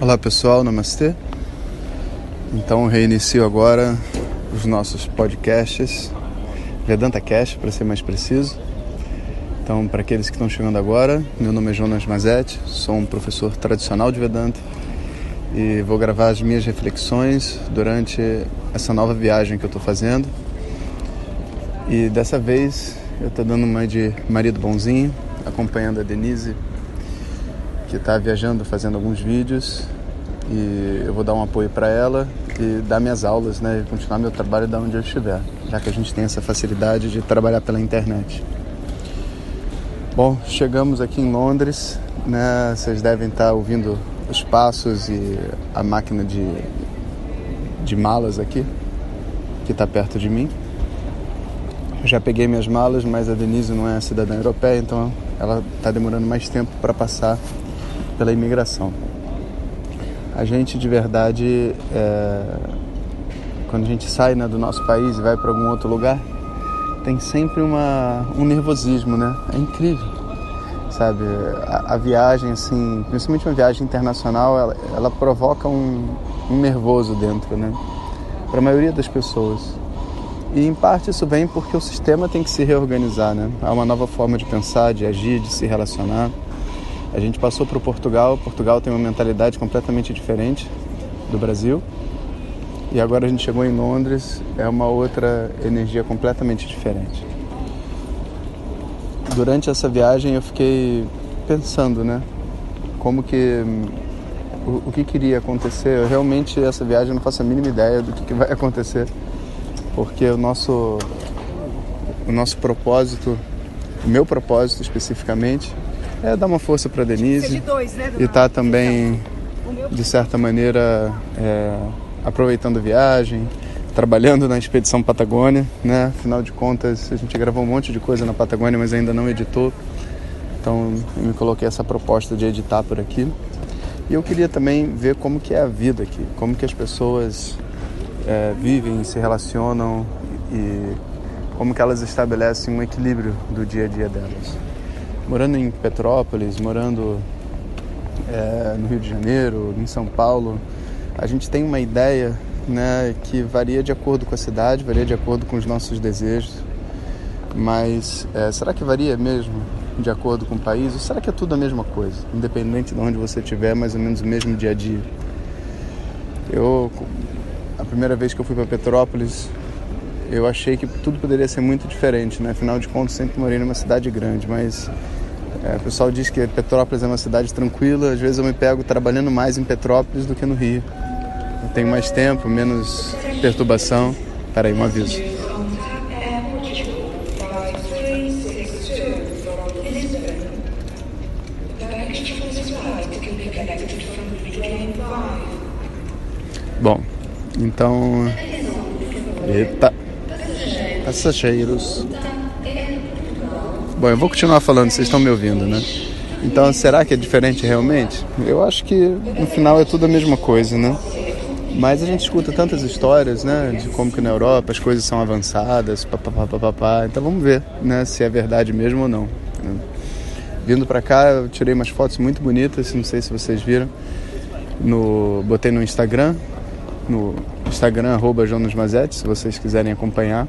Olá pessoal, namastê. Então reinicio agora os nossos podcasts, Vedanta Cast para ser mais preciso. Então, para aqueles que estão chegando agora, meu nome é Jonas Mazetti, sou um professor tradicional de Vedanta e vou gravar as minhas reflexões durante essa nova viagem que eu estou fazendo. E dessa vez eu estou dando uma de marido bonzinho, acompanhando a Denise que está viajando, fazendo alguns vídeos e eu vou dar um apoio para ela e dar minhas aulas, né, e continuar meu trabalho da onde eu estiver, já que a gente tem essa facilidade de trabalhar pela internet. Bom, chegamos aqui em Londres, né? Vocês devem estar ouvindo os passos e a máquina de, de malas aqui, que está perto de mim. Já peguei minhas malas, mas a Denise não é cidadã europeia, então ela está demorando mais tempo para passar pela imigração. A gente de verdade, é, quando a gente sai né, do nosso país e vai para algum outro lugar, tem sempre uma, um nervosismo, né? É incrível, sabe? A, a viagem, assim, principalmente uma viagem internacional, ela, ela provoca um, um nervoso dentro, né? Para a maioria das pessoas. E em parte isso vem porque o sistema tem que se reorganizar, né? Há uma nova forma de pensar, de agir, de se relacionar. A gente passou para o Portugal. Portugal tem uma mentalidade completamente diferente do Brasil. E agora a gente chegou em Londres, é uma outra energia completamente diferente. Durante essa viagem eu fiquei pensando, né? Como que o, o que queria acontecer. Eu, realmente essa viagem não faço a mínima ideia do que, que vai acontecer, porque o nosso o nosso propósito, o meu propósito especificamente, é dar uma força para Denise dois, né, e tá também de certa maneira é, aproveitando a viagem, trabalhando na expedição Patagônia, né? Afinal de contas, a gente gravou um monte de coisa na Patagônia, mas ainda não editou. Então, eu me coloquei essa proposta de editar por aqui. E eu queria também ver como que é a vida aqui, como que as pessoas é, vivem, se relacionam e como que elas estabelecem um equilíbrio do dia a dia delas morando em Petrópolis, morando é, no Rio de Janeiro, em São Paulo, a gente tem uma ideia né, que varia de acordo com a cidade, varia de acordo com os nossos desejos. Mas é, será que varia mesmo de acordo com o país? Ou será que é tudo a mesma coisa, independente de onde você estiver, mais ou menos o mesmo dia a dia? Eu, a primeira vez que eu fui para Petrópolis, eu achei que tudo poderia ser muito diferente, né? Afinal de contas, sempre morei numa cidade grande, mas é, o pessoal diz que Petrópolis é uma cidade tranquila. Às vezes eu me pego trabalhando mais em Petrópolis do que no Rio. Eu tenho mais tempo, menos perturbação. Peraí, um aviso. Bom, então. Eita! Passageiros. Bom, eu vou continuar falando, vocês estão me ouvindo, né? Então, será que é diferente realmente? Eu acho que no final é tudo a mesma coisa, né? Mas a gente escuta tantas histórias, né? De como que na Europa as coisas são avançadas, papapá. Então vamos ver, né? Se é verdade mesmo ou não. Né? Vindo para cá, eu tirei umas fotos muito bonitas, não sei se vocês viram. No, botei no Instagram, no Instagram, arroba Jonas Mazetti, se vocês quiserem acompanhar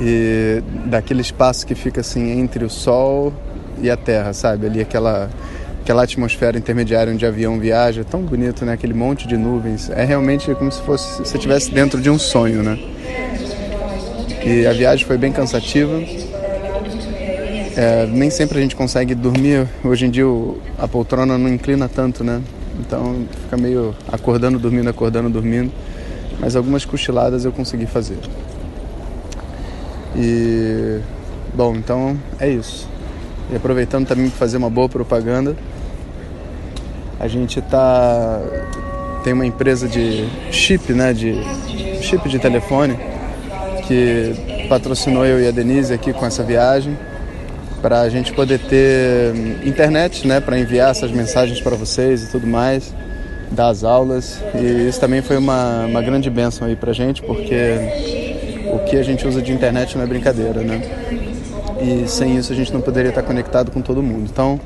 e daquele espaço que fica assim entre o Sol e a Terra, sabe? Ali aquela aquela atmosfera intermediária onde o avião viaja, tão bonito, né? Aquele monte de nuvens. É realmente como se fosse se estivesse dentro de um sonho, né? E a viagem foi bem cansativa. É, nem sempre a gente consegue dormir. Hoje em dia a poltrona não inclina tanto, né? Então fica meio acordando, dormindo, acordando, dormindo. Mas algumas cochiladas eu consegui fazer. E bom, então é isso. E aproveitando também para fazer uma boa propaganda, a gente tá tem uma empresa de chip, né, de chip de telefone que patrocinou eu e a Denise aqui com essa viagem para a gente poder ter internet, né, para enviar essas mensagens para vocês e tudo mais, dar as aulas. E isso também foi uma, uma grande bênção aí para gente, porque o que a gente usa de internet não é brincadeira, né? E sem isso a gente não poderia estar conectado com todo mundo. Então,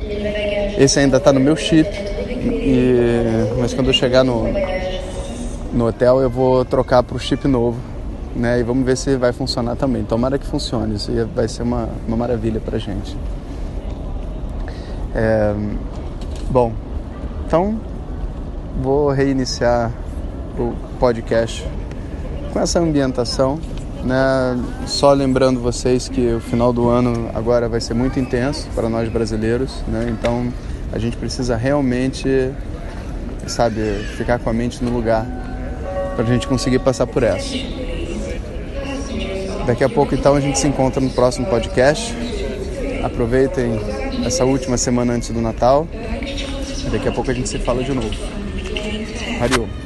esse ainda está no meu chip E, mas quando eu chegar no, no hotel eu vou trocar para o chip novo, né? E vamos ver se vai funcionar também. Tomara que funcione, isso vai ser uma, uma maravilha para gente. É, bom, então vou reiniciar o podcast com essa ambientação, né? Só lembrando vocês que o final do ano agora vai ser muito intenso para nós brasileiros, né? Então a gente precisa realmente, sabe, ficar com a mente no lugar para a gente conseguir passar por essa. Daqui a pouco então a gente se encontra no próximo podcast. Aproveitem essa última semana antes do Natal. Daqui a pouco a gente se fala de novo. Valeu!